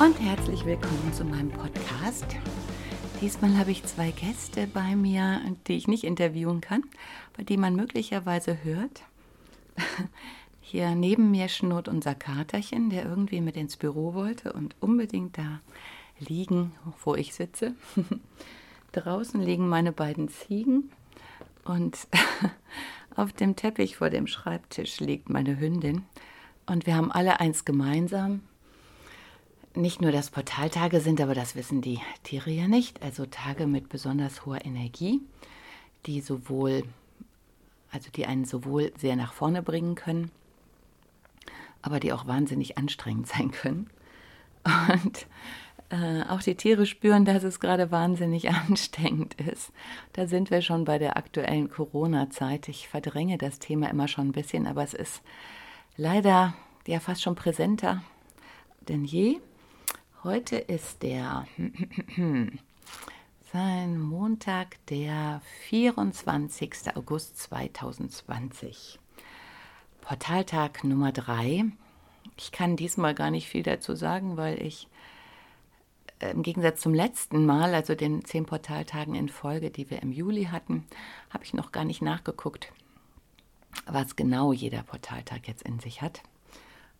und herzlich willkommen zu meinem Podcast. Diesmal habe ich zwei Gäste bei mir, die ich nicht interviewen kann, bei die man möglicherweise hört. Hier neben mir schnurrt unser Katerchen, der irgendwie mit ins Büro wollte und unbedingt da liegen, wo ich sitze. Draußen liegen meine beiden Ziegen und auf dem Teppich vor dem Schreibtisch liegt meine Hündin. Und wir haben alle eins gemeinsam. Nicht nur, dass Portaltage sind, aber das wissen die Tiere ja nicht. Also Tage mit besonders hoher Energie, die sowohl, also die einen sowohl sehr nach vorne bringen können, aber die auch wahnsinnig anstrengend sein können. Und äh, auch die Tiere spüren, dass es gerade wahnsinnig anstrengend ist. Da sind wir schon bei der aktuellen Corona-Zeit. Ich verdränge das Thema immer schon ein bisschen, aber es ist leider ja fast schon präsenter denn je. Heute ist der sein Montag, der 24. August 2020. Portaltag Nummer 3. Ich kann diesmal gar nicht viel dazu sagen, weil ich äh, im Gegensatz zum letzten Mal, also den zehn Portaltagen in Folge, die wir im Juli hatten, habe ich noch gar nicht nachgeguckt, was genau jeder Portaltag jetzt in sich hat.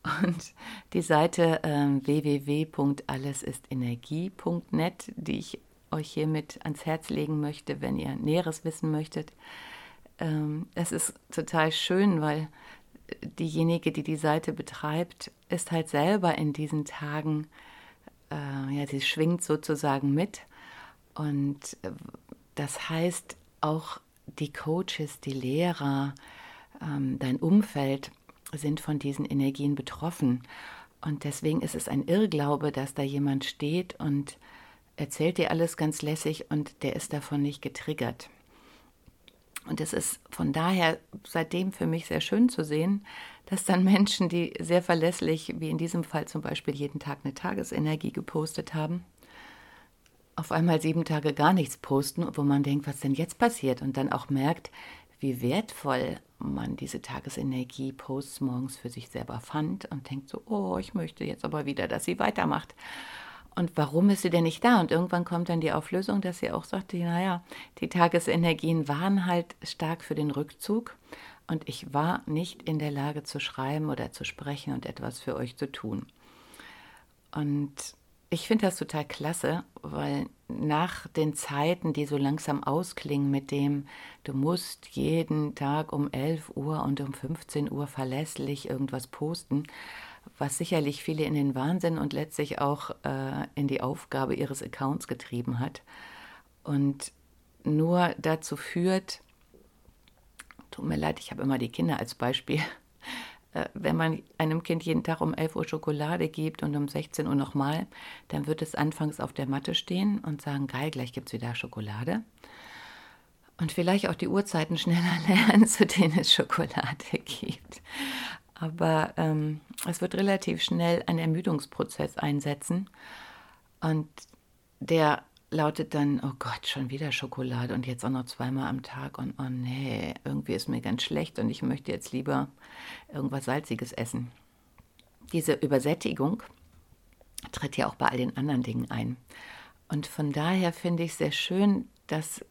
Und die Seite äh, www.allesistenergie.net, die ich euch hiermit ans Herz legen möchte, wenn ihr Näheres wissen möchtet. Ähm, es ist total schön, weil diejenige, die die Seite betreibt, ist halt selber in diesen Tagen, äh, ja, sie schwingt sozusagen mit. Und äh, das heißt, auch die Coaches, die Lehrer, ähm, dein Umfeld sind von diesen Energien betroffen. Und deswegen ist es ein Irrglaube, dass da jemand steht und erzählt dir alles ganz lässig und der ist davon nicht getriggert. Und es ist von daher seitdem für mich sehr schön zu sehen, dass dann Menschen, die sehr verlässlich, wie in diesem Fall zum Beispiel jeden Tag eine Tagesenergie gepostet haben, auf einmal sieben Tage gar nichts posten, wo man denkt, was denn jetzt passiert? Und dann auch merkt, wie wertvoll man diese Tagesenergie-Posts morgens für sich selber fand und denkt so, oh, ich möchte jetzt aber wieder, dass sie weitermacht. Und warum ist sie denn nicht da? Und irgendwann kommt dann die Auflösung, dass sie auch sagte, naja, die Tagesenergien waren halt stark für den Rückzug und ich war nicht in der Lage zu schreiben oder zu sprechen und etwas für euch zu tun. Und ich finde das total klasse, weil nach den Zeiten, die so langsam ausklingen mit dem, du musst jeden Tag um 11 Uhr und um 15 Uhr verlässlich irgendwas posten, was sicherlich viele in den Wahnsinn und letztlich auch äh, in die Aufgabe ihres Accounts getrieben hat. Und nur dazu führt, tut mir leid, ich habe immer die Kinder als Beispiel, wenn man einem Kind jeden Tag um 11 Uhr Schokolade gibt und um 16 Uhr nochmal, dann wird es anfangs auf der Matte stehen und sagen, geil, gleich gibt es wieder Schokolade. Und vielleicht auch die Uhrzeiten schneller lernen, zu denen es Schokolade gibt. Aber ähm, es wird relativ schnell ein Ermüdungsprozess einsetzen. Und der lautet dann, oh Gott, schon wieder Schokolade und jetzt auch noch zweimal am Tag und oh nee, irgendwie ist mir ganz schlecht und ich möchte jetzt lieber irgendwas Salziges essen. Diese Übersättigung tritt ja auch bei all den anderen Dingen ein. Und von daher finde ich sehr schön, dass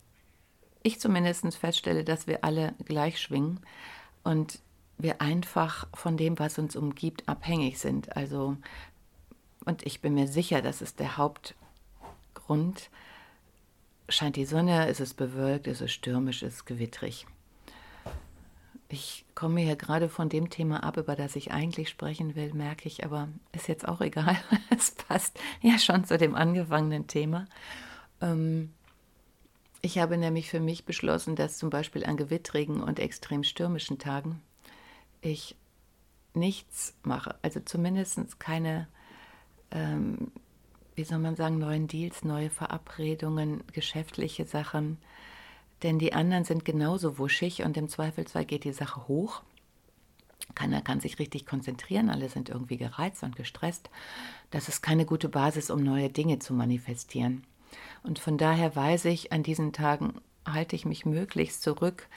ich zumindest feststelle, dass wir alle gleich schwingen und wir einfach von dem, was uns umgibt, abhängig sind. Also, und ich bin mir sicher, dass es der Haupt Grund, scheint die Sonne, ist es bewölkt, ist es stürmisch, ist es gewittrig. Ich komme hier gerade von dem Thema ab, über das ich eigentlich sprechen will, merke ich, aber ist jetzt auch egal. es passt ja schon zu dem angefangenen Thema. Ähm, ich habe nämlich für mich beschlossen, dass zum Beispiel an gewittrigen und extrem stürmischen Tagen ich nichts mache. Also zumindest keine, ähm, wie soll man sagen, neuen Deals, neue Verabredungen, geschäftliche Sachen. Denn die anderen sind genauso wuschig und im Zweifelsfall geht die Sache hoch. Keiner kann sich richtig konzentrieren, alle sind irgendwie gereizt und gestresst. Das ist keine gute Basis, um neue Dinge zu manifestieren. Und von daher weiß ich, an diesen Tagen halte ich mich möglichst zurück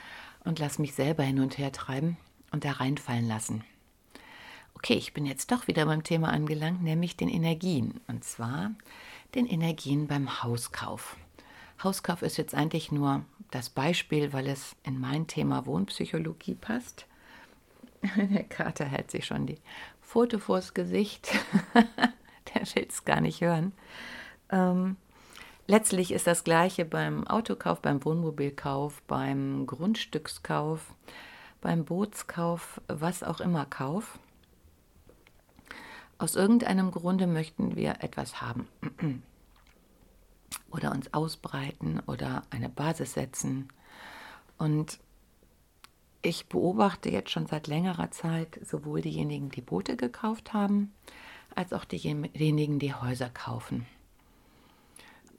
und lasse mich selber hin und her treiben und da reinfallen lassen. Okay, ich bin jetzt doch wieder beim Thema angelangt, nämlich den Energien. Und zwar den Energien beim Hauskauf. Hauskauf ist jetzt eigentlich nur das Beispiel, weil es in mein Thema Wohnpsychologie passt. Der Kater hält sich schon die Foto vors Gesicht. Der will es gar nicht hören. Ähm, letztlich ist das Gleiche beim Autokauf, beim Wohnmobilkauf, beim Grundstückskauf, beim Bootskauf, was auch immer Kauf. Aus irgendeinem Grunde möchten wir etwas haben oder uns ausbreiten oder eine Basis setzen. Und ich beobachte jetzt schon seit längerer Zeit sowohl diejenigen, die Boote gekauft haben, als auch diejenigen, die Häuser kaufen.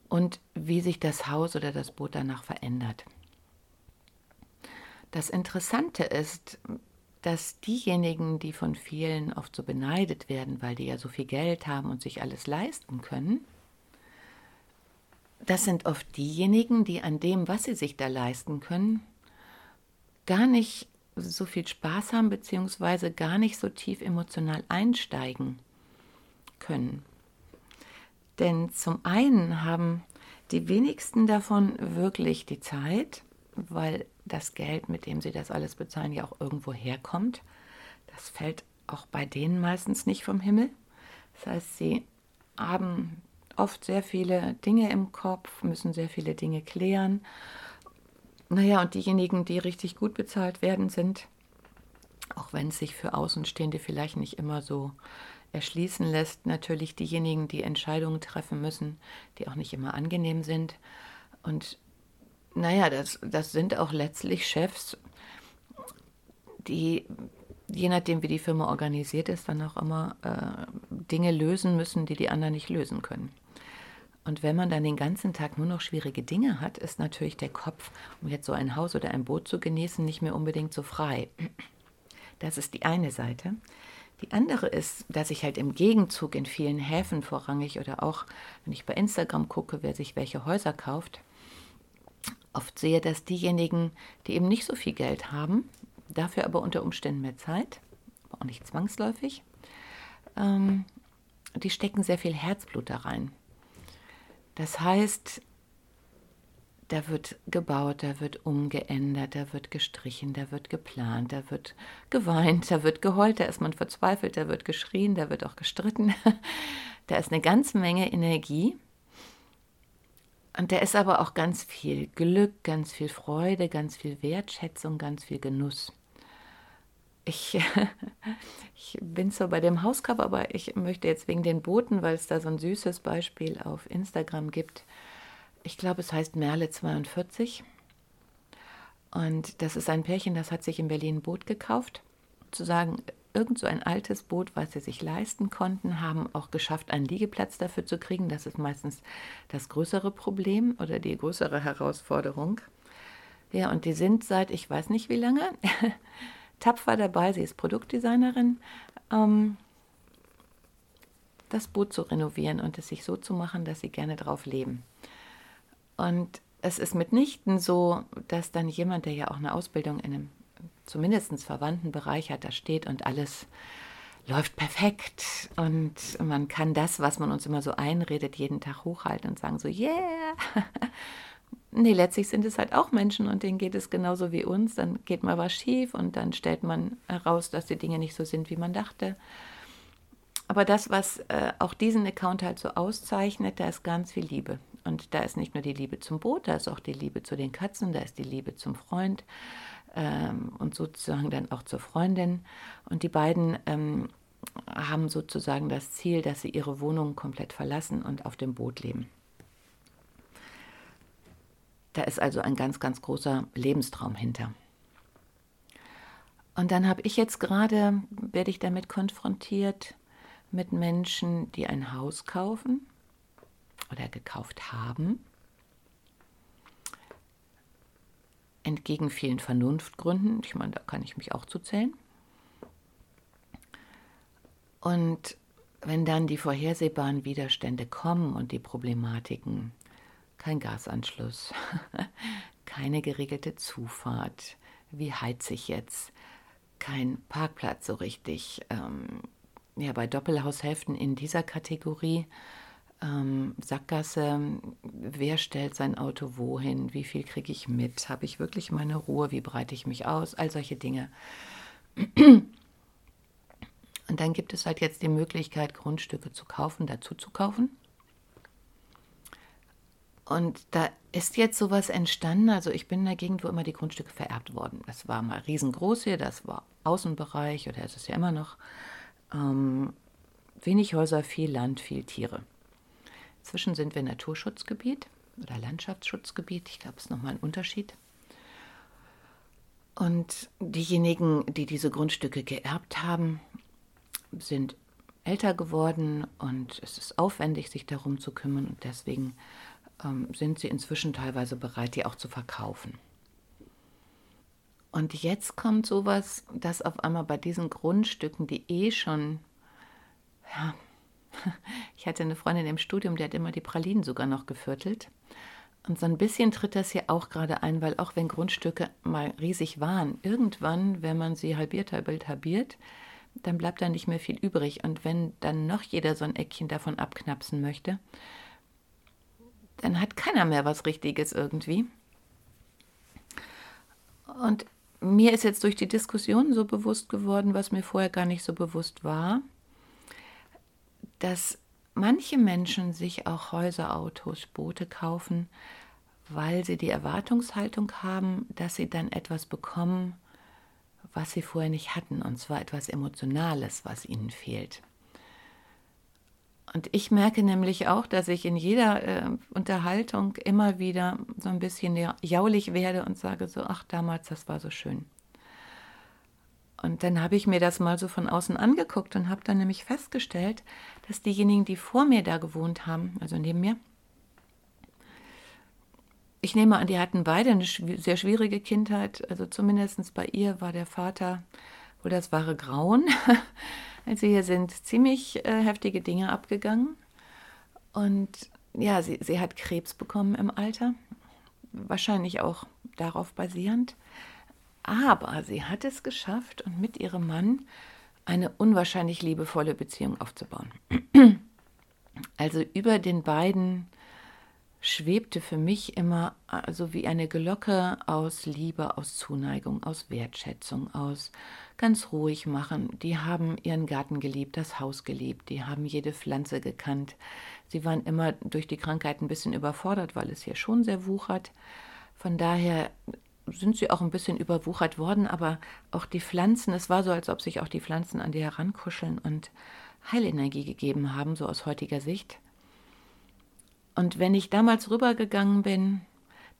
Und wie sich das Haus oder das Boot danach verändert. Das Interessante ist, dass diejenigen, die von vielen oft so beneidet werden, weil die ja so viel Geld haben und sich alles leisten können, das sind oft diejenigen, die an dem, was sie sich da leisten können, gar nicht so viel Spaß haben, beziehungsweise gar nicht so tief emotional einsteigen können. Denn zum einen haben die wenigsten davon wirklich die Zeit, weil das Geld, mit dem sie das alles bezahlen, ja auch irgendwo herkommt. Das fällt auch bei denen meistens nicht vom Himmel. Das heißt, sie haben oft sehr viele Dinge im Kopf, müssen sehr viele Dinge klären. Naja, und diejenigen, die richtig gut bezahlt werden, sind, auch wenn es sich für Außenstehende vielleicht nicht immer so erschließen lässt, natürlich diejenigen, die Entscheidungen treffen müssen, die auch nicht immer angenehm sind. Und naja, das, das sind auch letztlich Chefs, die, je nachdem, wie die Firma organisiert ist, dann auch immer äh, Dinge lösen müssen, die die anderen nicht lösen können. Und wenn man dann den ganzen Tag nur noch schwierige Dinge hat, ist natürlich der Kopf, um jetzt so ein Haus oder ein Boot zu genießen, nicht mehr unbedingt so frei. Das ist die eine Seite. Die andere ist, dass ich halt im Gegenzug in vielen Häfen vorrangig oder auch, wenn ich bei Instagram gucke, wer sich welche Häuser kauft, oft sehe, dass diejenigen, die eben nicht so viel Geld haben, dafür aber unter Umständen mehr Zeit, aber auch nicht zwangsläufig, ähm, die stecken sehr viel Herzblut da rein. Das heißt, da wird gebaut, da wird umgeändert, da wird gestrichen, da wird geplant, da wird geweint, da wird geheult, da ist man verzweifelt, da wird geschrien, da wird auch gestritten. Da ist eine ganze Menge Energie und da ist aber auch ganz viel Glück, ganz viel Freude, ganz viel Wertschätzung, ganz viel Genuss. Ich, ich bin zwar bei dem Hauskauf, aber ich möchte jetzt wegen den Booten, weil es da so ein süßes Beispiel auf Instagram gibt. Ich glaube, es heißt Merle 42. Und das ist ein Pärchen, das hat sich in Berlin ein Boot gekauft. Zu sagen, irgend so ein altes Boot, was sie sich leisten konnten, haben auch geschafft, einen Liegeplatz dafür zu kriegen. Das ist meistens das größere Problem oder die größere Herausforderung. Ja, und die sind seit ich weiß nicht wie lange tapfer dabei. Sie ist Produktdesignerin, ähm, das Boot zu renovieren und es sich so zu machen, dass sie gerne drauf leben. Und es ist mitnichten so, dass dann jemand, der ja auch eine Ausbildung in einem zumindest verwandten Bereich hat, da steht und alles läuft perfekt und man kann das, was man uns immer so einredet, jeden Tag hochhalten und sagen so, yeah. nee, letztlich sind es halt auch Menschen und denen geht es genauso wie uns. Dann geht mal was schief und dann stellt man heraus, dass die Dinge nicht so sind, wie man dachte. Aber das, was äh, auch diesen Account halt so auszeichnet, da ist ganz viel Liebe Und da ist nicht nur die Liebe zum Boot, da ist auch die Liebe zu den Katzen, da ist die Liebe zum Freund ähm, und sozusagen dann auch zur Freundin. Und die beiden ähm, haben sozusagen das Ziel, dass sie ihre Wohnung komplett verlassen und auf dem Boot leben. Da ist also ein ganz, ganz großer Lebenstraum hinter. Und dann habe ich jetzt gerade, werde ich damit konfrontiert mit Menschen, die ein Haus kaufen oder gekauft haben, entgegen vielen Vernunftgründen. Ich meine, da kann ich mich auch zu zählen. Und wenn dann die vorhersehbaren Widerstände kommen und die Problematiken, kein Gasanschluss, keine geregelte Zufahrt, wie heiz ich jetzt, kein Parkplatz so richtig, ähm, ja, bei Doppelhaushälften in dieser Kategorie, ähm, Sackgasse, wer stellt sein Auto wohin, wie viel kriege ich mit, habe ich wirklich meine Ruhe, wie breite ich mich aus, all solche Dinge. Und dann gibt es halt jetzt die Möglichkeit, Grundstücke zu kaufen, dazu zu kaufen. Und da ist jetzt sowas entstanden. Also ich bin in der Gegend, wo immer die Grundstücke vererbt wurden. Das war mal riesengroß hier, das war Außenbereich oder ist es ja immer noch. Ähm, wenig Häuser, viel Land, viel Tiere. Inzwischen sind wir Naturschutzgebiet oder Landschaftsschutzgebiet. Ich glaube, es ist nochmal ein Unterschied. Und diejenigen, die diese Grundstücke geerbt haben, sind älter geworden und es ist aufwendig, sich darum zu kümmern und deswegen ähm, sind sie inzwischen teilweise bereit, die auch zu verkaufen. Und jetzt kommt sowas, dass auf einmal bei diesen Grundstücken, die eh schon, ja, ich hatte eine Freundin im Studium, die hat immer die Pralinen sogar noch geviertelt. Und so ein bisschen tritt das hier auch gerade ein, weil auch wenn Grundstücke mal riesig waren, irgendwann, wenn man sie halbiert, halbiert, halbiert, dann bleibt da nicht mehr viel übrig. Und wenn dann noch jeder so ein Eckchen davon abknapsen möchte, dann hat keiner mehr was Richtiges irgendwie. Und mir ist jetzt durch die Diskussion so bewusst geworden, was mir vorher gar nicht so bewusst war, dass manche Menschen sich auch Häuser, Autos, Boote kaufen, weil sie die Erwartungshaltung haben, dass sie dann etwas bekommen, was sie vorher nicht hatten, und zwar etwas Emotionales, was ihnen fehlt. Und ich merke nämlich auch, dass ich in jeder äh, Unterhaltung immer wieder so ein bisschen jaulig werde und sage so, ach damals, das war so schön. Und dann habe ich mir das mal so von außen angeguckt und habe dann nämlich festgestellt, dass diejenigen, die vor mir da gewohnt haben, also neben mir, ich nehme an, die hatten beide eine sehr schwierige Kindheit. Also zumindest bei ihr war der Vater wohl das wahre Grauen. Also hier sind ziemlich äh, heftige Dinge abgegangen. Und ja, sie, sie hat Krebs bekommen im Alter. Wahrscheinlich auch darauf basierend. Aber sie hat es geschafft und mit ihrem Mann eine unwahrscheinlich liebevolle Beziehung aufzubauen. Also über den beiden schwebte für mich immer also wie eine Glocke aus Liebe, aus Zuneigung, aus Wertschätzung, aus ganz ruhig machen. Die haben ihren Garten geliebt, das Haus geliebt, die haben jede Pflanze gekannt. Sie waren immer durch die Krankheit ein bisschen überfordert, weil es hier schon sehr wuchert. Von daher sind sie auch ein bisschen überwuchert worden, aber auch die Pflanzen, es war so, als ob sich auch die Pflanzen an die herankuscheln und Heilenergie gegeben haben, so aus heutiger Sicht. Und wenn ich damals rübergegangen bin,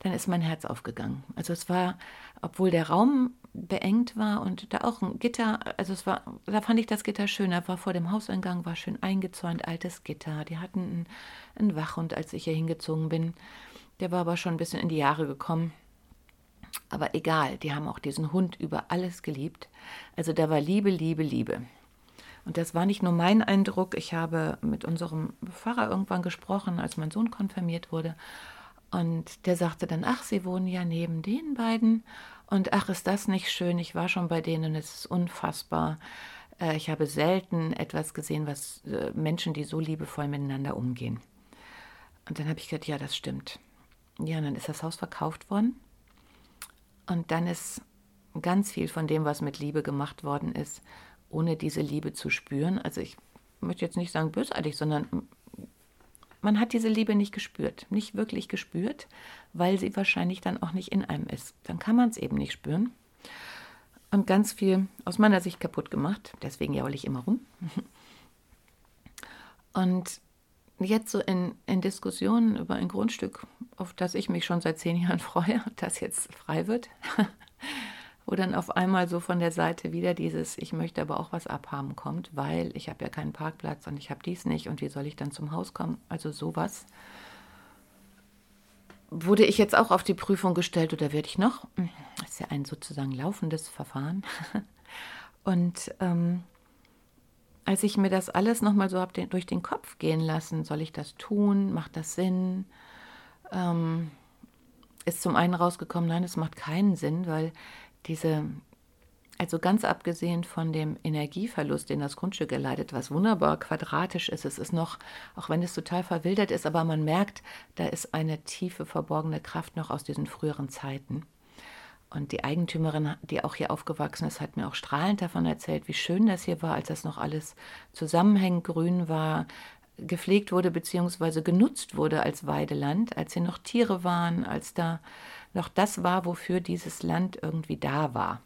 dann ist mein Herz aufgegangen. Also es war, obwohl der Raum beengt war und da auch ein Gitter, also es war, da fand ich das Gitter schön. Er war vor dem Hauseingang, war schön eingezäunt, altes Gitter. Die hatten einen Wachhund, als ich hier hingezogen bin. Der war aber schon ein bisschen in die Jahre gekommen. Aber egal, die haben auch diesen Hund über alles geliebt. Also da war Liebe, Liebe, Liebe. Und das war nicht nur mein Eindruck. Ich habe mit unserem Pfarrer irgendwann gesprochen, als mein Sohn konfirmiert wurde. Und der sagte dann, ach, Sie wohnen ja neben den beiden. Und ach, ist das nicht schön? Ich war schon bei denen, es ist unfassbar. Äh, ich habe selten etwas gesehen, was äh, Menschen, die so liebevoll miteinander umgehen. Und dann habe ich gedacht, ja, das stimmt. Ja, und dann ist das Haus verkauft worden. Und dann ist ganz viel von dem, was mit Liebe gemacht worden ist, ohne diese Liebe zu spüren. Also ich möchte jetzt nicht sagen bösartig, sondern man hat diese Liebe nicht gespürt, nicht wirklich gespürt, weil sie wahrscheinlich dann auch nicht in einem ist. Dann kann man es eben nicht spüren. Und ganz viel aus meiner Sicht kaputt gemacht. Deswegen jaule ich immer rum. Und jetzt so in, in Diskussionen über ein Grundstück, auf das ich mich schon seit zehn Jahren freue, das jetzt frei wird, wo dann auf einmal so von der Seite wieder dieses, ich möchte aber auch was abhaben kommt, weil ich habe ja keinen Parkplatz und ich habe dies nicht und wie soll ich dann zum Haus kommen? Also sowas. Wurde ich jetzt auch auf die Prüfung gestellt oder werde ich noch? Das ist ja ein sozusagen laufendes Verfahren. Und ähm, als ich mir das alles nochmal so habe durch den Kopf gehen lassen, soll ich das tun? Macht das Sinn? Ähm, ist zum einen rausgekommen, nein, es macht keinen Sinn, weil diese, also ganz abgesehen von dem Energieverlust, den das Grundstück erleidet, was wunderbar quadratisch ist, es ist noch, auch wenn es total verwildert ist, aber man merkt, da ist eine tiefe verborgene Kraft noch aus diesen früheren Zeiten. Und die Eigentümerin, die auch hier aufgewachsen ist, hat mir auch strahlend davon erzählt, wie schön das hier war, als das noch alles zusammenhängend grün war, gepflegt wurde bzw. genutzt wurde als Weideland, als hier noch Tiere waren, als da noch das war, wofür dieses Land irgendwie da war.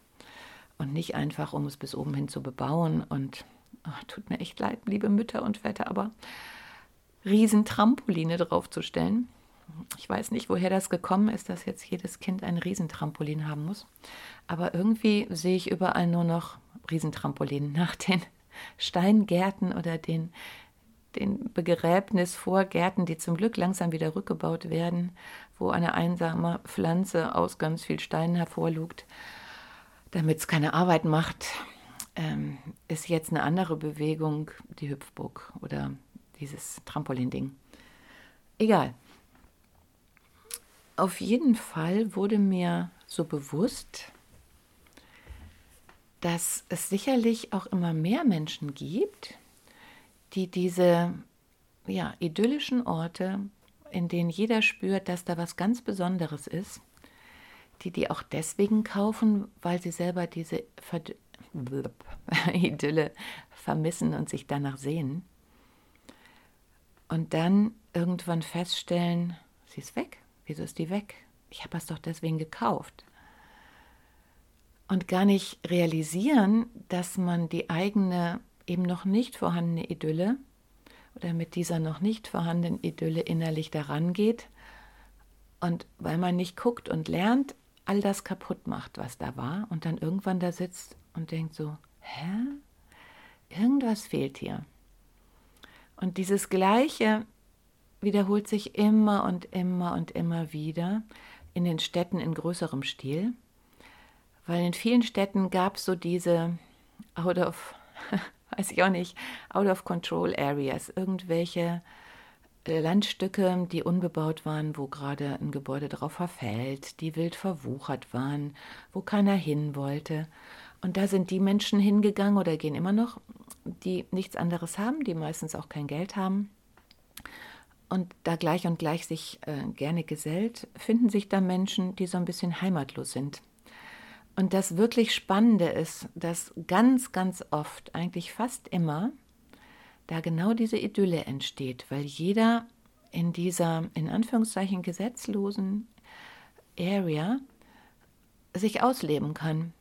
Und nicht einfach, um es bis oben hin zu bebauen. Und ach, tut mir echt leid, liebe Mütter und Väter, aber Riesentrampoline draufzustellen ich weiß nicht, woher das gekommen ist, dass jetzt jedes Kind ein Riesentrampolin haben muss. Aber irgendwie sehe ich überall nur noch Riesentrampolin nach den Steingärten oder den, den Begräbnisvorgärten, die zum Glück langsam wieder rückgebaut werden, wo eine einsame Pflanze aus ganz viel Steinen hervorlugt, damit es keine Arbeit macht. Ähm, ist jetzt eine andere Bewegung, die Hüpfburg oder dieses Trampolin-Ding. Egal. Auf jeden Fall wurde mir so bewusst, dass es sicherlich auch immer mehr Menschen gibt, die diese ja, idyllischen Orte, in denen jeder spürt, dass da was ganz Besonderes ist, die die auch deswegen kaufen, weil sie selber diese Verd Idylle vermissen und sich danach sehen. Und dann irgendwann feststellen, sie ist weg. Wieso ist die weg? Ich habe es doch deswegen gekauft. Und gar nicht realisieren, dass man die eigene eben noch nicht vorhandene Idylle oder mit dieser noch nicht vorhandenen Idylle innerlich daran geht und weil man nicht guckt und lernt, all das kaputt macht, was da war und dann irgendwann da sitzt und denkt so, hä? Irgendwas fehlt hier. Und dieses Gleiche wiederholt sich immer und immer und immer wieder in den Städten in größerem Stil, weil in vielen Städten gab es so diese out of, weiß ich auch nicht, out of control areas, irgendwelche äh, Landstücke, die unbebaut waren, wo gerade ein Gebäude drauf verfällt, die wild verwuchert waren, wo keiner hin wollte. Und da sind die Menschen hingegangen oder gehen immer noch, die nichts anderes haben, die meistens auch kein Geld haben und da gleich und gleich sich äh, gerne gesellt, finden sich da Menschen, die so ein bisschen heimatlos sind. Und das wirklich Spannende ist, dass ganz, ganz oft, eigentlich fast immer, da genau diese Idylle entsteht, weil jeder in dieser, in Anführungszeichen, gesetzlosen Area sich ausleben kann.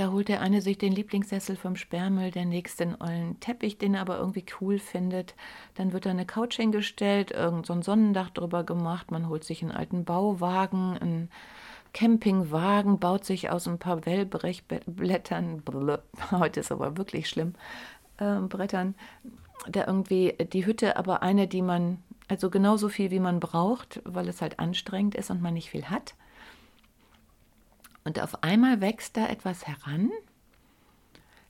Da holt der eine sich den Lieblingssessel vom Sperrmüll, der nächste einen ollen Teppich, den er aber irgendwie cool findet. Dann wird da eine Couch hingestellt, irgend so ein Sonnendach drüber gemacht. Man holt sich einen alten Bauwagen, einen Campingwagen, baut sich aus ein paar Wellbrechblättern, heute ist aber wirklich schlimm, äh, Brettern, da irgendwie die Hütte, aber eine, die man, also genauso viel wie man braucht, weil es halt anstrengend ist und man nicht viel hat. Und auf einmal wächst da etwas heran,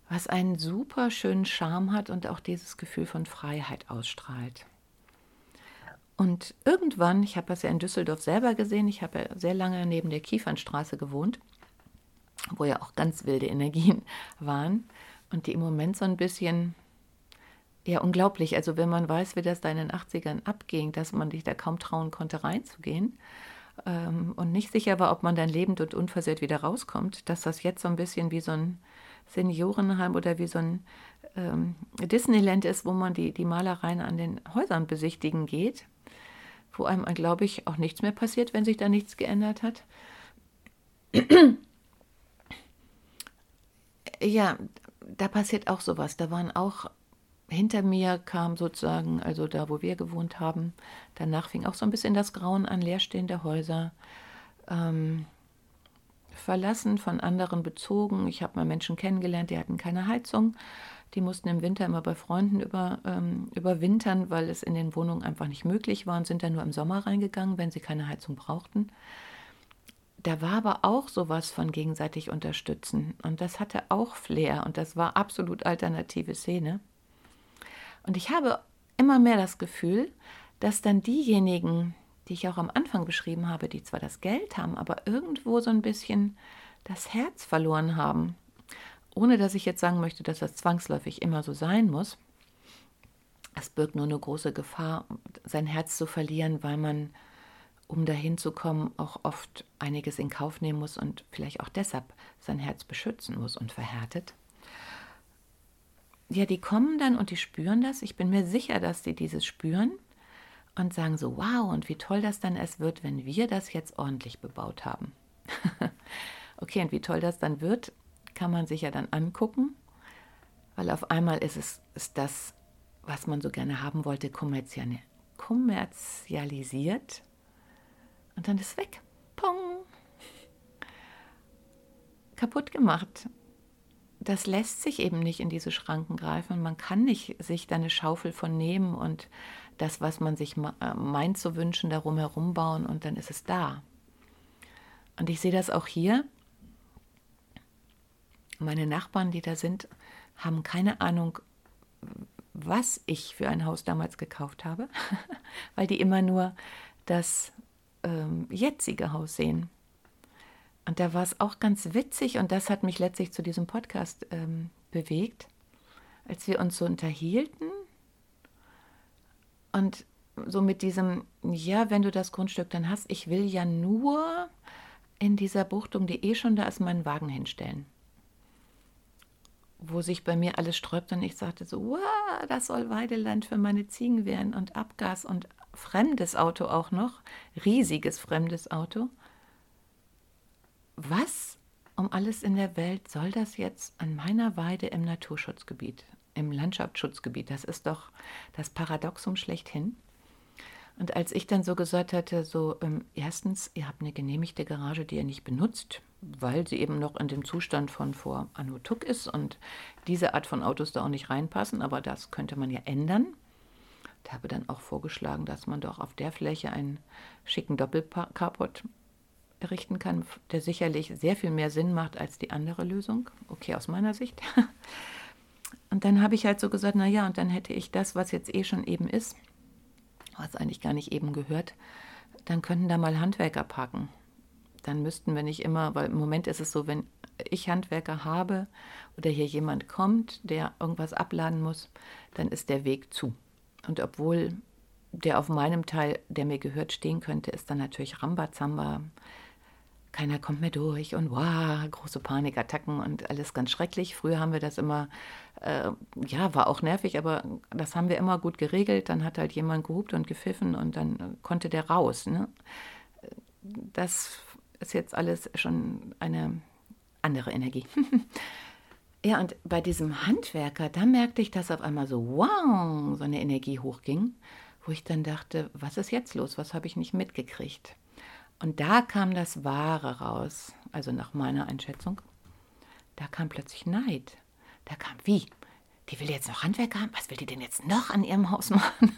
was einen super schönen Charme hat und auch dieses Gefühl von Freiheit ausstrahlt. Und irgendwann, ich habe das ja in Düsseldorf selber gesehen, ich habe ja sehr lange neben der Kiefernstraße gewohnt, wo ja auch ganz wilde Energien waren und die im Moment so ein bisschen, ja unglaublich, also wenn man weiß, wie das da in den 80ern abging, dass man sich da kaum trauen konnte reinzugehen ähm, und nicht sicher war, ob man dann lebend und unversehrt wieder rauskommt, dass das jetzt so ein bisschen wie so ein Seniorenheim oder wie so ein ähm, Disneyland ist, wo man die, die Malereien an den Häusern besichtigen geht, wo einem, glaube ich, auch nichts mehr passiert, wenn sich da nichts geändert hat. ja, da passiert auch sowas. Da waren auch hinter mir kam sozusagen, also da, wo wir gewohnt haben, danach fing auch so ein bisschen das Grauen an, leerstehende Häuser, ähm, verlassen, von anderen bezogen. Ich habe mal Menschen kennengelernt, die hatten keine Heizung. Die mussten im Winter immer bei Freunden über, ähm, überwintern, weil es in den Wohnungen einfach nicht möglich war und sind dann nur im Sommer reingegangen, wenn sie keine Heizung brauchten da war aber auch sowas von gegenseitig unterstützen. Und das hatte auch Flair und das war absolut alternative Szene. Und ich habe immer mehr das Gefühl, dass dann diejenigen, die ich auch am Anfang beschrieben habe, die zwar das Geld haben, aber irgendwo so ein bisschen das Herz verloren haben, ohne dass ich jetzt sagen möchte, dass das zwangsläufig immer so sein muss. Es birgt nur eine große Gefahr, sein Herz zu verlieren, weil man um dahin zu kommen, auch oft einiges in Kauf nehmen muss und vielleicht auch deshalb sein Herz beschützen muss und verhärtet. Ja, die kommen dann und die spüren das. Ich bin mir sicher, dass die dieses spüren und sagen so, wow, und wie toll das dann es wird, wenn wir das jetzt ordentlich bebaut haben. okay, und wie toll das dann wird, kann man sich ja dann angucken, weil auf einmal ist es ist das, was man so gerne haben wollte, kommerzialisiert und dann ist weg. Pong. Kaputt gemacht. Das lässt sich eben nicht in diese Schranken greifen. Man kann nicht sich da eine Schaufel von nehmen und das, was man sich äh, meint zu wünschen, darum herum bauen und dann ist es da. Und ich sehe das auch hier. Meine Nachbarn, die da sind, haben keine Ahnung, was ich für ein Haus damals gekauft habe, weil die immer nur das ähm, jetzige Haus sehen. Und da war es auch ganz witzig und das hat mich letztlich zu diesem Podcast ähm, bewegt, als wir uns so unterhielten und so mit diesem, ja, wenn du das Grundstück dann hast, ich will ja nur in dieser Buchtung, die eh schon da ist, meinen Wagen hinstellen. Wo sich bei mir alles sträubt und ich sagte so, wow, das soll Weideland für meine Ziegen werden und Abgas und fremdes Auto auch noch, riesiges fremdes Auto. Was um alles in der Welt soll das jetzt an meiner Weide im Naturschutzgebiet, im Landschaftsschutzgebiet? Das ist doch das Paradoxum schlechthin. Und als ich dann so gesagt hatte, so ähm, erstens, ihr habt eine genehmigte Garage, die ihr nicht benutzt, weil sie eben noch in dem Zustand von vor Anno ist und diese Art von Autos da auch nicht reinpassen, aber das könnte man ja ändern. Ich habe dann auch vorgeschlagen, dass man doch auf der Fläche einen schicken Doppelcarport errichten kann, der sicherlich sehr viel mehr Sinn macht als die andere Lösung. Okay, aus meiner Sicht. Und dann habe ich halt so gesagt, na ja, und dann hätte ich das, was jetzt eh schon eben ist, was eigentlich gar nicht eben gehört, dann könnten da mal Handwerker parken. Dann müssten wir nicht immer, weil im Moment ist es so, wenn ich Handwerker habe oder hier jemand kommt, der irgendwas abladen muss, dann ist der Weg zu. Und obwohl der auf meinem Teil, der mir gehört, stehen könnte, ist dann natürlich Rambazamba. Keiner kommt mehr durch und wow, große Panikattacken und alles ganz schrecklich. Früher haben wir das immer, äh, ja, war auch nervig, aber das haben wir immer gut geregelt. Dann hat halt jemand gehupt und gepfiffen und dann konnte der raus. Ne? Das ist jetzt alles schon eine andere Energie. Ja, und bei diesem Handwerker, da merkte ich, dass auf einmal so, wow, so eine Energie hochging, wo ich dann dachte, was ist jetzt los? Was habe ich nicht mitgekriegt? Und da kam das Wahre raus, also nach meiner Einschätzung. Da kam plötzlich Neid. Da kam, wie? Die will jetzt noch Handwerker haben? Was will die denn jetzt noch an ihrem Haus machen?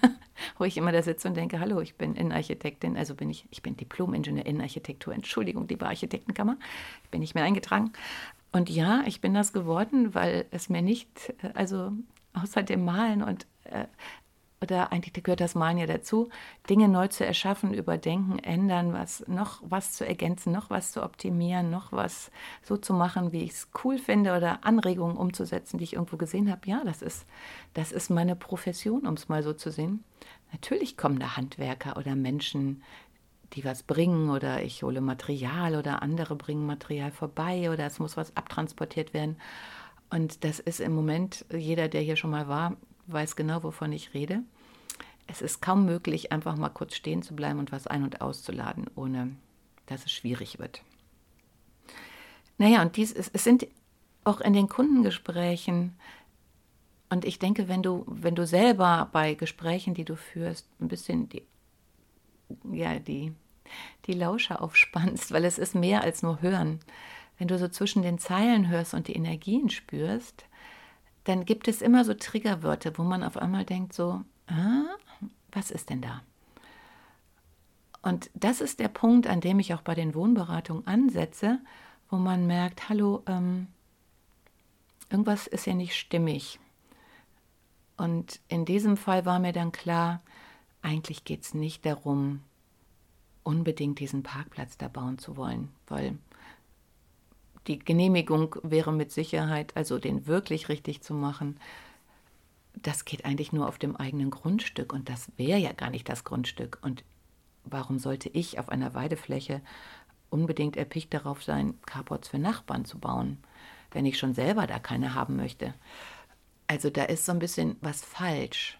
wo ich immer da sitze und denke, hallo, ich bin Innenarchitektin, also bin ich, ich bin Diplom-Ingenieur Innenarchitektur, Entschuldigung, liebe Architektenkammer, ich bin nicht mehr eingetragen. Und ja, ich bin das geworden, weil es mir nicht, äh, also außer dem Malen und äh, oder eigentlich gehört das Malen ja dazu, Dinge neu zu erschaffen, überdenken, ändern, was noch was zu ergänzen, noch was zu optimieren, noch was so zu machen, wie ich es cool finde oder Anregungen umzusetzen, die ich irgendwo gesehen habe. Ja, das ist, das ist meine Profession, um es mal so zu sehen. Natürlich kommen da Handwerker oder Menschen, die was bringen oder ich hole Material oder andere bringen Material vorbei oder es muss was abtransportiert werden. Und das ist im Moment, jeder, der hier schon mal war, weiß genau, wovon ich rede. Es ist kaum möglich, einfach mal kurz stehen zu bleiben und was ein- und auszuladen, ohne dass es schwierig wird. Naja, und dies ist, es sind auch in den Kundengesprächen, und ich denke, wenn du, wenn du selber bei Gesprächen, die du führst, ein bisschen die, ja, die, die Lauscher aufspannst, weil es ist mehr als nur hören. Wenn du so zwischen den Zeilen hörst und die Energien spürst, dann gibt es immer so Triggerwörter, wo man auf einmal denkt so, ah, was ist denn da? Und das ist der Punkt, an dem ich auch bei den Wohnberatungen ansetze, wo man merkt, hallo, ähm, irgendwas ist ja nicht stimmig. Und in diesem Fall war mir dann klar, eigentlich geht es nicht darum, unbedingt diesen Parkplatz da bauen zu wollen, weil die Genehmigung wäre mit Sicherheit, also den wirklich richtig zu machen, das geht eigentlich nur auf dem eigenen Grundstück und das wäre ja gar nicht das Grundstück. Und warum sollte ich auf einer Weidefläche unbedingt erpicht darauf sein, Carports für Nachbarn zu bauen, wenn ich schon selber da keine haben möchte? Also da ist so ein bisschen was falsch.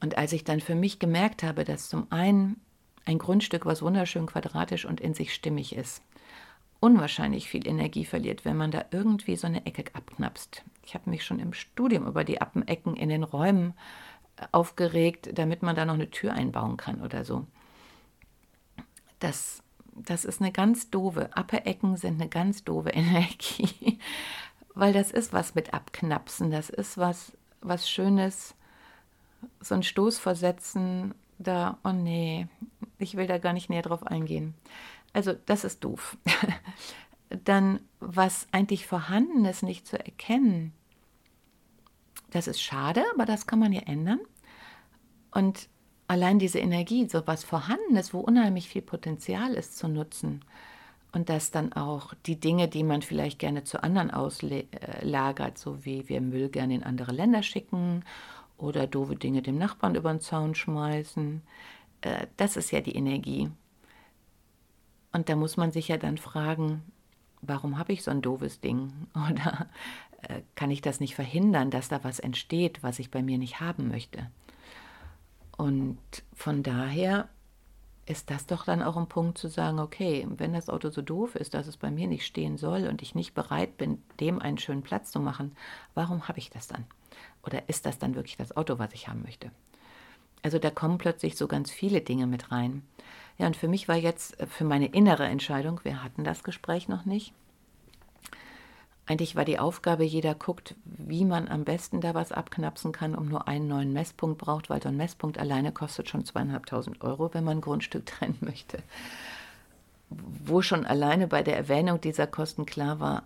Und als ich dann für mich gemerkt habe, dass zum einen ein Grundstück, was wunderschön quadratisch und in sich stimmig ist, unwahrscheinlich viel Energie verliert, wenn man da irgendwie so eine Ecke abknapst. Ich habe mich schon im Studium über die Appenecken in den Räumen äh, aufgeregt, damit man da noch eine Tür einbauen kann oder so. Das, das ist eine ganz doofe, Appenecken sind eine ganz doofe Energie, weil das ist was mit Abknapsen, das ist was, was Schönes, so ein Stoß versetzen, da, oh nee, ich will da gar nicht näher drauf eingehen. Also das ist doof. Dann, was eigentlich vorhanden ist, nicht zu erkennen, das ist schade, aber das kann man ja ändern. Und allein diese Energie, so was vorhanden ist, wo unheimlich viel Potenzial ist, zu nutzen. Und dass dann auch die Dinge, die man vielleicht gerne zu anderen auslagert, so wie wir Müll gerne in andere Länder schicken oder doofe Dinge dem Nachbarn über den Zaun schmeißen, äh, das ist ja die Energie, und da muss man sich ja dann fragen, warum habe ich so ein doofes Ding? Oder äh, kann ich das nicht verhindern, dass da was entsteht, was ich bei mir nicht haben möchte? Und von daher ist das doch dann auch ein Punkt zu sagen, okay, wenn das Auto so doof ist, dass es bei mir nicht stehen soll und ich nicht bereit bin, dem einen schönen Platz zu machen, warum habe ich das dann? Oder ist das dann wirklich das Auto, was ich haben möchte? Also da kommen plötzlich so ganz viele Dinge mit rein. Ja, und für mich war jetzt, äh, für meine innere Entscheidung, wir hatten das Gespräch noch nicht. Eigentlich war die Aufgabe, jeder guckt, wie man am besten da was abknapsen kann, um nur einen neuen Messpunkt braucht, weil so ein Messpunkt alleine kostet schon zweieinhalbtausend Euro, wenn man ein Grundstück trennen möchte. Wo schon alleine bei der Erwähnung dieser Kosten klar war,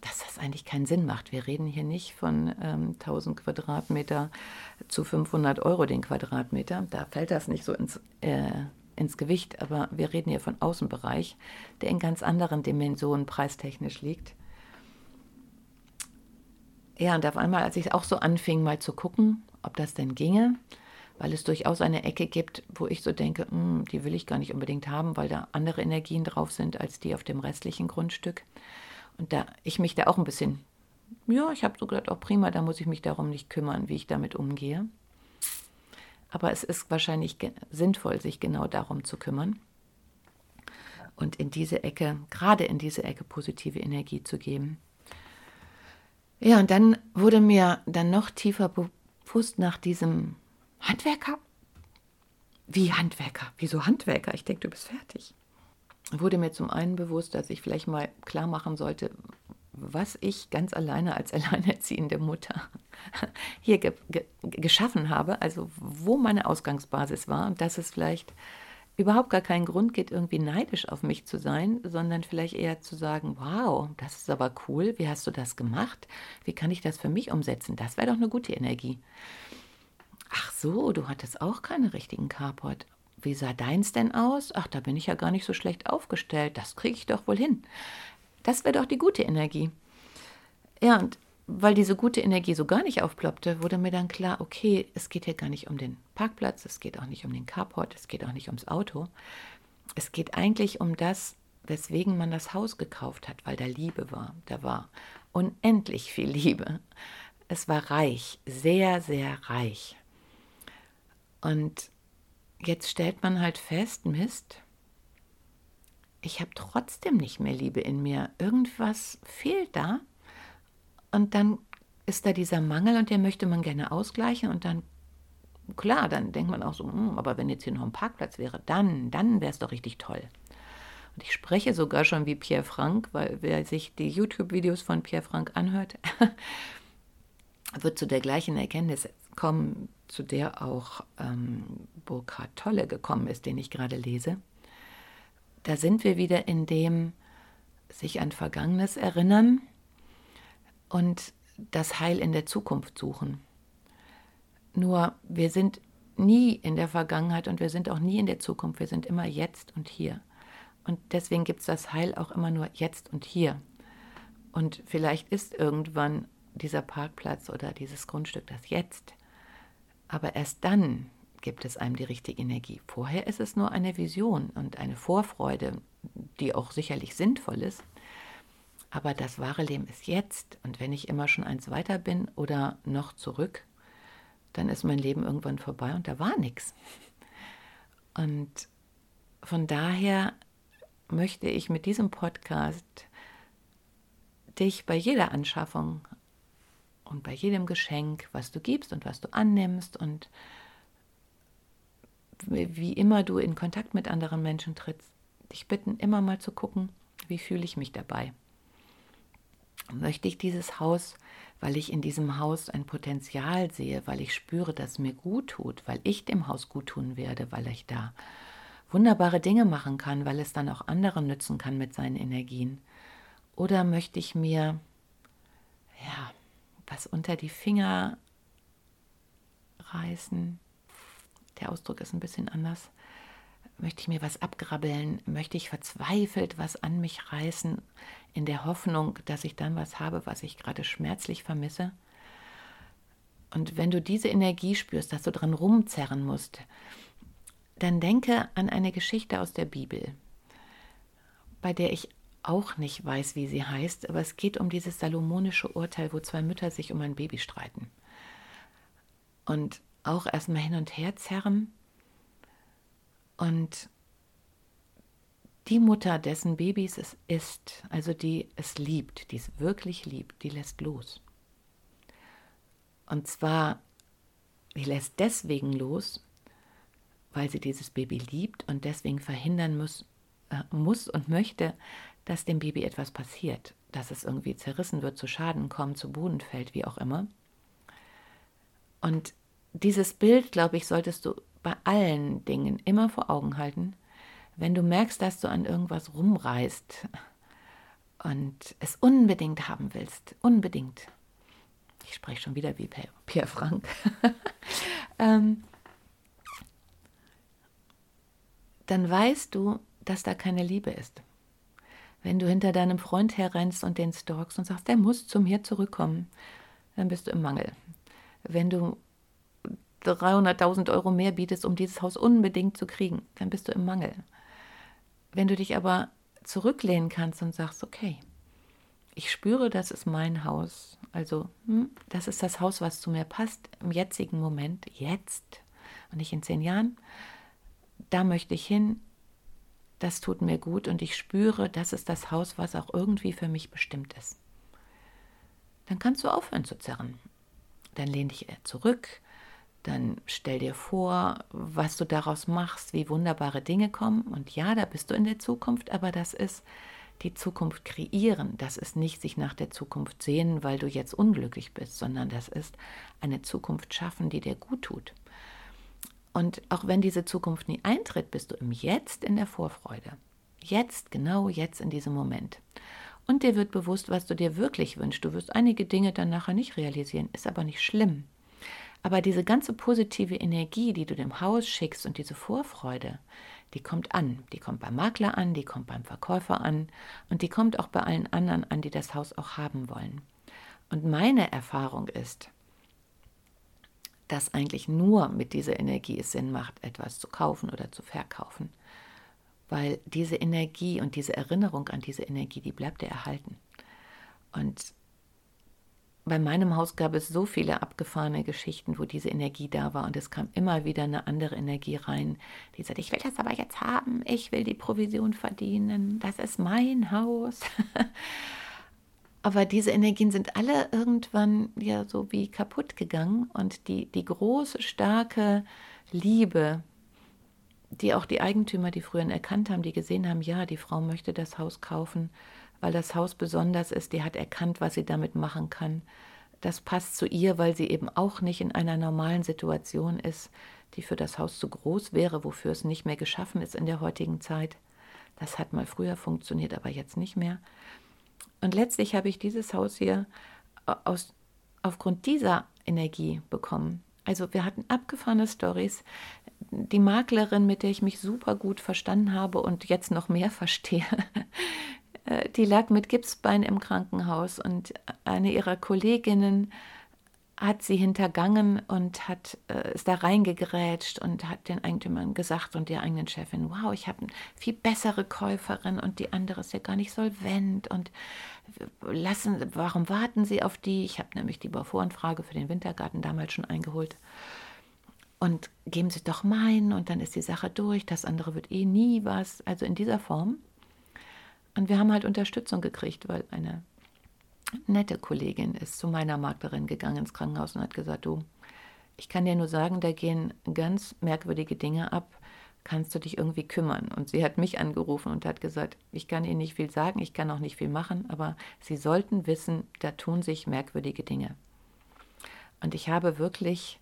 dass das eigentlich keinen Sinn macht. Wir reden hier nicht von ähm, 1000 Quadratmeter zu 500 Euro den Quadratmeter. Da fällt das nicht so ins, äh, ins Gewicht, aber wir reden hier von Außenbereich, der in ganz anderen Dimensionen preistechnisch liegt. Ja, und auf einmal, als ich auch so anfing, mal zu gucken, ob das denn ginge, weil es durchaus eine Ecke gibt, wo ich so denke, hm, die will ich gar nicht unbedingt haben, weil da andere Energien drauf sind als die auf dem restlichen Grundstück. Und da ich mich da auch ein bisschen, ja, ich habe so gedacht, auch oh, prima, da muss ich mich darum nicht kümmern, wie ich damit umgehe. Aber es ist wahrscheinlich sinnvoll, sich genau darum zu kümmern und in diese Ecke, gerade in diese Ecke positive Energie zu geben. Ja, und dann wurde mir dann noch tiefer bewusst nach diesem Handwerker. Wie Handwerker? Wieso Handwerker? Ich denke, du bist fertig. Wurde mir zum einen bewusst, dass ich vielleicht mal klar machen sollte, was ich ganz alleine als alleinerziehende Mutter hier ge ge geschaffen habe, also wo meine Ausgangsbasis war und dass es vielleicht überhaupt gar keinen Grund gibt, irgendwie neidisch auf mich zu sein, sondern vielleicht eher zu sagen, wow, das ist aber cool, wie hast du das gemacht? Wie kann ich das für mich umsetzen? Das wäre doch eine gute Energie. Ach so, du hattest auch keine richtigen Carport. Wie sah deins denn aus? Ach, da bin ich ja gar nicht so schlecht aufgestellt. Das kriege ich doch wohl hin. Das wäre doch die gute Energie. Ja, und weil diese gute Energie so gar nicht aufploppte, wurde mir dann klar, okay, es geht hier gar nicht um den Parkplatz, es geht auch nicht um den Carport, es geht auch nicht ums Auto. Es geht eigentlich um das, weswegen man das Haus gekauft hat, weil da Liebe war. Da war unendlich viel Liebe. Es war reich, sehr, sehr reich. Und jetzt stellt man halt fest, Mist, ich habe trotzdem nicht mehr Liebe in mir. Irgendwas fehlt da. Und dann ist da dieser Mangel und den möchte man gerne ausgleichen. Und dann, klar, dann denkt man auch so, hm, aber wenn jetzt hier noch ein Parkplatz wäre, dann, dann wäre es doch richtig toll. Und ich spreche sogar schon wie Pierre Frank, weil wer sich die YouTube-Videos von Pierre Frank anhört, wird zu der gleichen Erkenntnis kommen, zu der auch ähm, Burkhard Tolle gekommen ist, den ich gerade lese. Da sind wir wieder in dem sich an Vergangenes erinnern und das Heil in der Zukunft suchen. Nur wir sind nie in der Vergangenheit und wir sind auch nie in der Zukunft, wir sind immer jetzt und hier. Und deswegen gibt es das Heil auch immer nur jetzt und hier. Und vielleicht ist irgendwann dieser Parkplatz oder dieses Grundstück das Jetzt. Aber erst dann gibt es einem die richtige Energie. Vorher ist es nur eine Vision und eine Vorfreude, die auch sicherlich sinnvoll ist. Aber das wahre Leben ist jetzt. Und wenn ich immer schon eins weiter bin oder noch zurück, dann ist mein Leben irgendwann vorbei und da war nichts. Und von daher möchte ich mit diesem Podcast dich bei jeder Anschaffung und bei jedem Geschenk, was du gibst und was du annimmst und wie immer du in Kontakt mit anderen Menschen trittst, dich bitten, immer mal zu gucken, wie fühle ich mich dabei. Möchte ich dieses Haus, weil ich in diesem Haus ein Potenzial sehe, weil ich spüre, dass mir gut tut, weil ich dem Haus gut tun werde, weil ich da wunderbare Dinge machen kann, weil es dann auch anderen nützen kann mit seinen Energien? Oder möchte ich mir ja was unter die Finger reißen? Der Ausdruck ist ein bisschen anders. Möchte ich mir was abgrabbeln? Möchte ich verzweifelt was an mich reißen, in der Hoffnung, dass ich dann was habe, was ich gerade schmerzlich vermisse? Und wenn du diese Energie spürst, dass du dran rumzerren musst, dann denke an eine Geschichte aus der Bibel, bei der ich auch nicht weiß, wie sie heißt, aber es geht um dieses salomonische Urteil, wo zwei Mütter sich um ein Baby streiten. Und auch erstmal hin und her zerren. Und die Mutter, dessen Babys es ist, also die es liebt, die es wirklich liebt, die lässt los. Und zwar, die lässt deswegen los, weil sie dieses Baby liebt und deswegen verhindern muss, äh, muss und möchte, dass dem Baby etwas passiert, dass es irgendwie zerrissen wird, zu Schaden kommt, zu Boden fällt, wie auch immer. Und dieses Bild, glaube ich, solltest du bei allen Dingen immer vor Augen halten, wenn du merkst, dass du an irgendwas rumreißt und es unbedingt haben willst, unbedingt. Ich spreche schon wieder wie Pierre Frank. ähm, dann weißt du, dass da keine Liebe ist. Wenn du hinter deinem Freund herrennst und den stalkst und sagst, der muss zu mir zurückkommen, dann bist du im Mangel. Wenn du 300.000 Euro mehr bietest, um dieses Haus unbedingt zu kriegen, dann bist du im Mangel. Wenn du dich aber zurücklehnen kannst und sagst, okay, ich spüre, das ist mein Haus, also hm, das ist das Haus, was zu mir passt im jetzigen Moment, jetzt und nicht in zehn Jahren, da möchte ich hin, das tut mir gut und ich spüre, das ist das Haus, was auch irgendwie für mich bestimmt ist. Dann kannst du aufhören zu zerren. Dann lehn dich zurück, dann stell dir vor, was du daraus machst, wie wunderbare Dinge kommen. Und ja, da bist du in der Zukunft, aber das ist die Zukunft kreieren. Das ist nicht sich nach der Zukunft sehen, weil du jetzt unglücklich bist, sondern das ist eine Zukunft schaffen, die dir gut tut. Und auch wenn diese Zukunft nie eintritt, bist du im Jetzt in der Vorfreude. Jetzt, genau jetzt in diesem Moment. Und dir wird bewusst, was du dir wirklich wünschst. Du wirst einige Dinge dann nachher nicht realisieren, ist aber nicht schlimm. Aber diese ganze positive Energie, die du dem Haus schickst und diese Vorfreude, die kommt an. Die kommt beim Makler an, die kommt beim Verkäufer an und die kommt auch bei allen anderen an, die das Haus auch haben wollen. Und meine Erfahrung ist, dass eigentlich nur mit dieser Energie es Sinn macht, etwas zu kaufen oder zu verkaufen. Weil diese Energie und diese Erinnerung an diese Energie, die bleibt dir erhalten. Und bei meinem Haus gab es so viele abgefahrene Geschichten, wo diese Energie da war und es kam immer wieder eine andere Energie rein, die sagte, ich will das aber jetzt haben, ich will die Provision verdienen, das ist mein Haus. aber diese Energien sind alle irgendwann ja so wie kaputt gegangen und die, die große, starke Liebe, die auch die Eigentümer, die früher erkannt haben, die gesehen haben, ja, die Frau möchte das Haus kaufen, weil das Haus besonders ist, die hat erkannt, was sie damit machen kann. Das passt zu ihr, weil sie eben auch nicht in einer normalen Situation ist, die für das Haus zu groß wäre, wofür es nicht mehr geschaffen ist in der heutigen Zeit. Das hat mal früher funktioniert, aber jetzt nicht mehr. Und letztlich habe ich dieses Haus hier aus, aufgrund dieser Energie bekommen. Also wir hatten abgefahrene Stories. Die Maklerin, mit der ich mich super gut verstanden habe und jetzt noch mehr verstehe, äh, die lag mit Gipsbein im Krankenhaus und eine ihrer Kolleginnen hat sie hintergangen und hat, äh, ist da reingegrätscht und hat den Eigentümern gesagt und der eigenen Chefin, wow, ich habe eine viel bessere Käuferin und die andere ist ja gar nicht solvent und lassen, warum warten Sie auf die? Ich habe nämlich die Bauvoranfrage für den Wintergarten damals schon eingeholt. Und geben Sie doch meinen und dann ist die Sache durch, das andere wird eh nie was. Also in dieser Form und wir haben halt Unterstützung gekriegt, weil eine nette Kollegin ist zu meiner Maklerin gegangen ins Krankenhaus und hat gesagt, du, ich kann dir nur sagen, da gehen ganz merkwürdige Dinge ab. Kannst du dich irgendwie kümmern? Und sie hat mich angerufen und hat gesagt, ich kann Ihnen nicht viel sagen, ich kann auch nicht viel machen, aber Sie sollten wissen, da tun sich merkwürdige Dinge. Und ich habe wirklich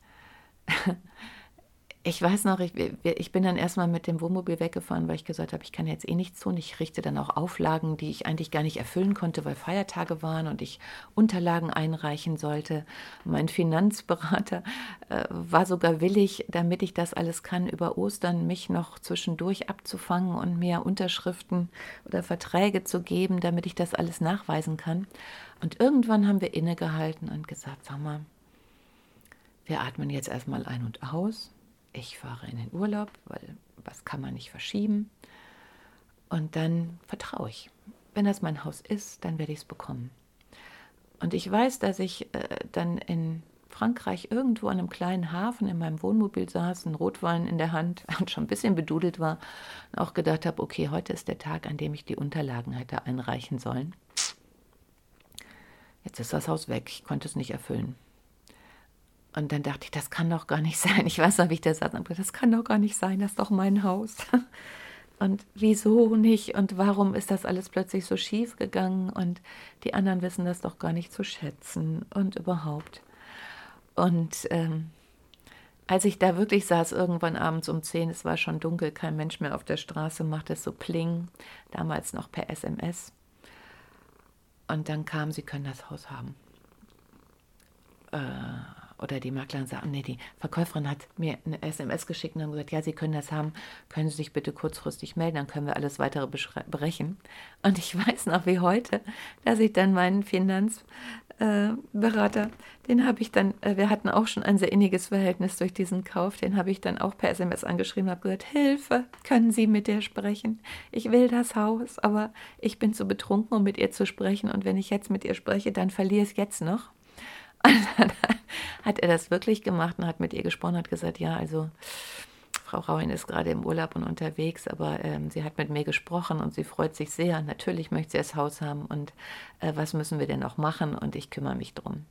ich weiß noch, ich, ich, bin dann erstmal mit dem Wohnmobil weggefahren, weil ich gesagt habe, ich kann jetzt eh nichts tun. Ich richte dann auch Auflagen, die ich eigentlich gar nicht erfüllen konnte, weil Feiertage waren und ich Unterlagen einreichen sollte. Mein Finanzberater äh, war sogar willig, damit ich das alles kann, über Ostern mich noch zwischendurch abzufangen und mir Unterschriften oder Verträge zu geben, damit ich das alles nachweisen kann. Und irgendwann haben wir innegehalten und gesagt, sag mal, wir atmen jetzt erstmal ein und aus ich fahre in den Urlaub, weil was kann man nicht verschieben. Und dann vertraue ich. Wenn das mein Haus ist, dann werde ich es bekommen. Und ich weiß, dass ich äh, dann in Frankreich irgendwo an einem kleinen Hafen in meinem Wohnmobil saß, ein Rotwein in der Hand und schon ein bisschen bedudelt war und auch gedacht habe, okay, heute ist der Tag, an dem ich die Unterlagen hätte einreichen sollen. Jetzt ist das Haus weg, ich konnte es nicht erfüllen. Und dann dachte ich, das kann doch gar nicht sein. Ich weiß noch, wie ich das saß. Das kann doch gar nicht sein, das ist doch mein Haus. Und wieso nicht? Und warum ist das alles plötzlich so schief gegangen? Und die anderen wissen das doch gar nicht zu schätzen und überhaupt. Und ähm, als ich da wirklich saß, irgendwann abends um 10, es war schon dunkel, kein Mensch mehr auf der Straße, machte es so Pling, damals noch per SMS. Und dann kam, Sie können das Haus haben. Äh, oder die Maklerin sagt, nee, die Verkäuferin hat mir eine SMS geschickt und gesagt, ja, Sie können das haben, können Sie sich bitte kurzfristig melden, dann können wir alles weitere berechnen. Und ich weiß noch wie heute, dass ich dann meinen Finanzberater, äh, den habe ich dann, äh, wir hatten auch schon ein sehr inniges Verhältnis durch diesen Kauf, den habe ich dann auch per SMS angeschrieben, habe gesagt, Hilfe, können Sie mit der sprechen? Ich will das Haus, aber ich bin zu betrunken, um mit ihr zu sprechen und wenn ich jetzt mit ihr spreche, dann verliere ich es jetzt noch. Und dann hat er das wirklich gemacht und hat mit ihr gesprochen, hat gesagt, ja, also Frau Rauhin ist gerade im Urlaub und unterwegs, aber ähm, sie hat mit mir gesprochen und sie freut sich sehr. Natürlich möchte sie das Haus haben und äh, was müssen wir denn auch machen und ich kümmere mich drum.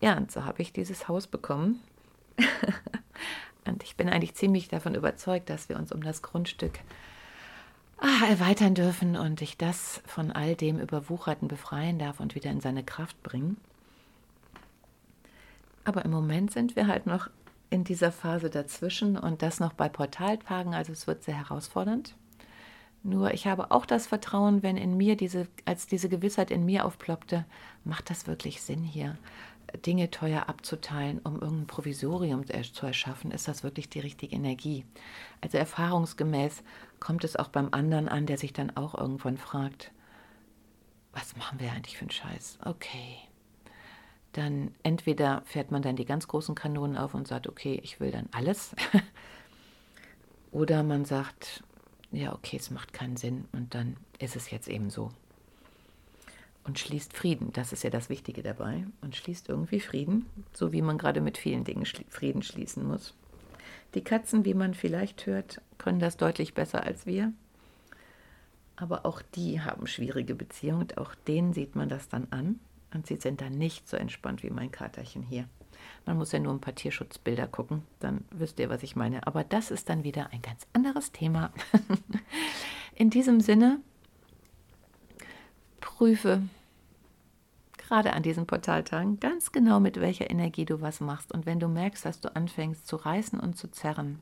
Ja, und so habe ich dieses Haus bekommen. und ich bin eigentlich ziemlich davon überzeugt, dass wir uns um das Grundstück ah, erweitern dürfen und ich das von all dem Überwucherten befreien darf und wieder in seine Kraft bringen. Aber im Moment sind wir halt noch in dieser Phase dazwischen und das noch bei Portaltagen, also es wird sehr herausfordernd. Nur ich habe auch das Vertrauen, wenn in mir diese, als diese Gewissheit in mir aufploppte, macht das wirklich Sinn hier, Dinge teuer abzuteilen, um irgendein Provisorium zu erschaffen, ist das wirklich die richtige Energie. Also erfahrungsgemäß kommt es auch beim anderen an, der sich dann auch irgendwann fragt, was machen wir eigentlich für einen Scheiß? Okay, dann entweder fährt man dann die ganz großen Kanonen auf und sagt, okay, ich will dann alles. Oder man sagt, ja, okay, es macht keinen Sinn und dann ist es jetzt eben so. und schließt Frieden. Das ist ja das Wichtige dabei. Und schließt irgendwie Frieden, so wie man gerade mit vielen Dingen Frieden schließen muss. Die Katzen, wie man vielleicht hört, können das deutlich besser als wir. Aber auch die haben schwierige Beziehungen und auch denen sieht man das dann an. Und sie sind dann nicht so entspannt wie mein Katerchen hier. Man muss ja nur ein paar Tierschutzbilder gucken, dann wisst ihr, was ich meine. Aber das ist dann wieder ein ganz anderes Thema. In diesem Sinne, prüfe gerade an diesen Portaltagen ganz genau, mit welcher Energie du was machst. Und wenn du merkst, dass du anfängst zu reißen und zu zerren,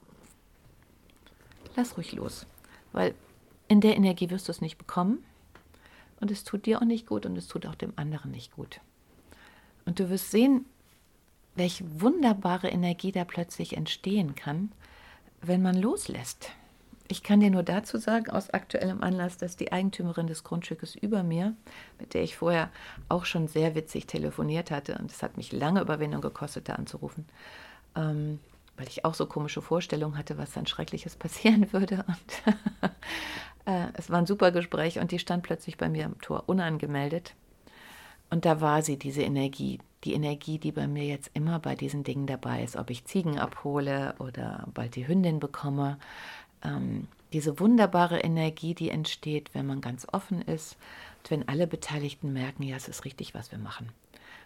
lass ruhig los. Weil in der Energie wirst du es nicht bekommen. Und es tut dir auch nicht gut und es tut auch dem anderen nicht gut. Und du wirst sehen, welche wunderbare Energie da plötzlich entstehen kann, wenn man loslässt. Ich kann dir nur dazu sagen, aus aktuellem Anlass, dass die Eigentümerin des Grundstückes über mir, mit der ich vorher auch schon sehr witzig telefoniert hatte, und es hat mich lange Überwindung gekostet, da anzurufen, ähm, weil ich auch so komische Vorstellungen hatte, was dann Schreckliches passieren würde. Und äh, es war ein super Gespräch und die stand plötzlich bei mir am Tor unangemeldet. Und da war sie, diese Energie, die Energie, die bei mir jetzt immer bei diesen Dingen dabei ist, ob ich Ziegen abhole oder bald die Hündin bekomme. Ähm, diese wunderbare Energie, die entsteht, wenn man ganz offen ist und wenn alle Beteiligten merken, ja, es ist richtig, was wir machen.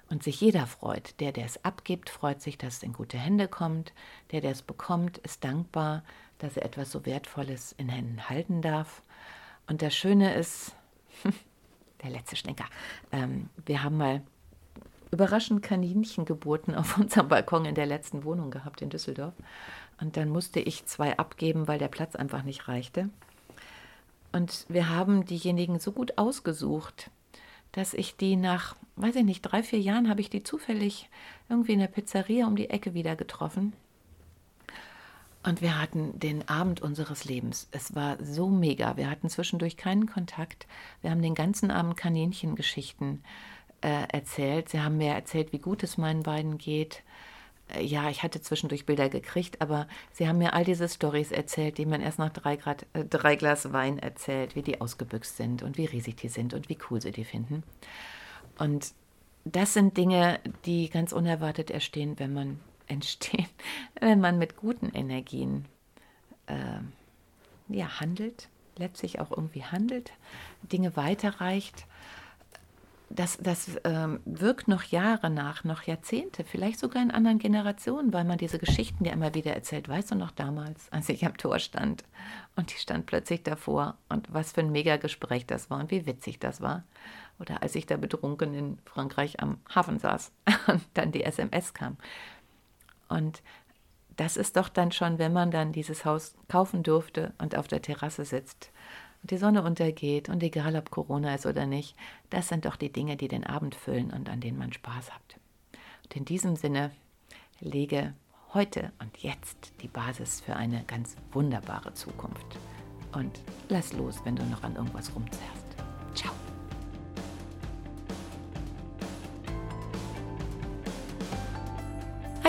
Und sich jeder freut. Der, der es abgibt, freut sich, dass es in gute Hände kommt. Der, der es bekommt, ist dankbar, dass er etwas so Wertvolles in Händen halten darf. Und das Schöne ist, der letzte Schlenker, ähm, wir haben mal überraschend Kaninchengeburten auf unserem Balkon in der letzten Wohnung gehabt in Düsseldorf. Und dann musste ich zwei abgeben, weil der Platz einfach nicht reichte. Und wir haben diejenigen so gut ausgesucht, dass ich die nach, weiß ich nicht, drei, vier Jahren habe ich die zufällig irgendwie in der Pizzeria um die Ecke wieder getroffen. Und wir hatten den Abend unseres Lebens. Es war so mega. Wir hatten zwischendurch keinen Kontakt. Wir haben den ganzen Abend Kaninchengeschichten äh, erzählt. Sie haben mir erzählt, wie gut es meinen beiden geht. Äh, ja, ich hatte zwischendurch Bilder gekriegt, aber sie haben mir all diese Stories erzählt, die man erst nach drei, Grad, äh, drei Glas Wein erzählt, wie die ausgebüxt sind und wie riesig die sind und wie cool sie die finden. Und das sind Dinge, die ganz unerwartet entstehen, wenn man entstehen, wenn man mit guten Energien äh, ja, handelt, letztlich auch irgendwie handelt, Dinge weiterreicht das, das ähm, wirkt noch Jahre nach, noch Jahrzehnte, vielleicht sogar in anderen Generationen, weil man diese Geschichten ja immer wieder erzählt. Weißt du noch damals, als ich am Tor stand und die stand plötzlich davor und was für ein Mega-Gespräch das war und wie witzig das war. Oder als ich da betrunken in Frankreich am Hafen saß und dann die SMS kam. Und das ist doch dann schon, wenn man dann dieses Haus kaufen durfte und auf der Terrasse sitzt und die Sonne untergeht und egal ob Corona ist oder nicht, das sind doch die Dinge, die den Abend füllen und an denen man Spaß hat. Und in diesem Sinne lege heute und jetzt die Basis für eine ganz wunderbare Zukunft. Und lass los, wenn du noch an irgendwas rumzerrst.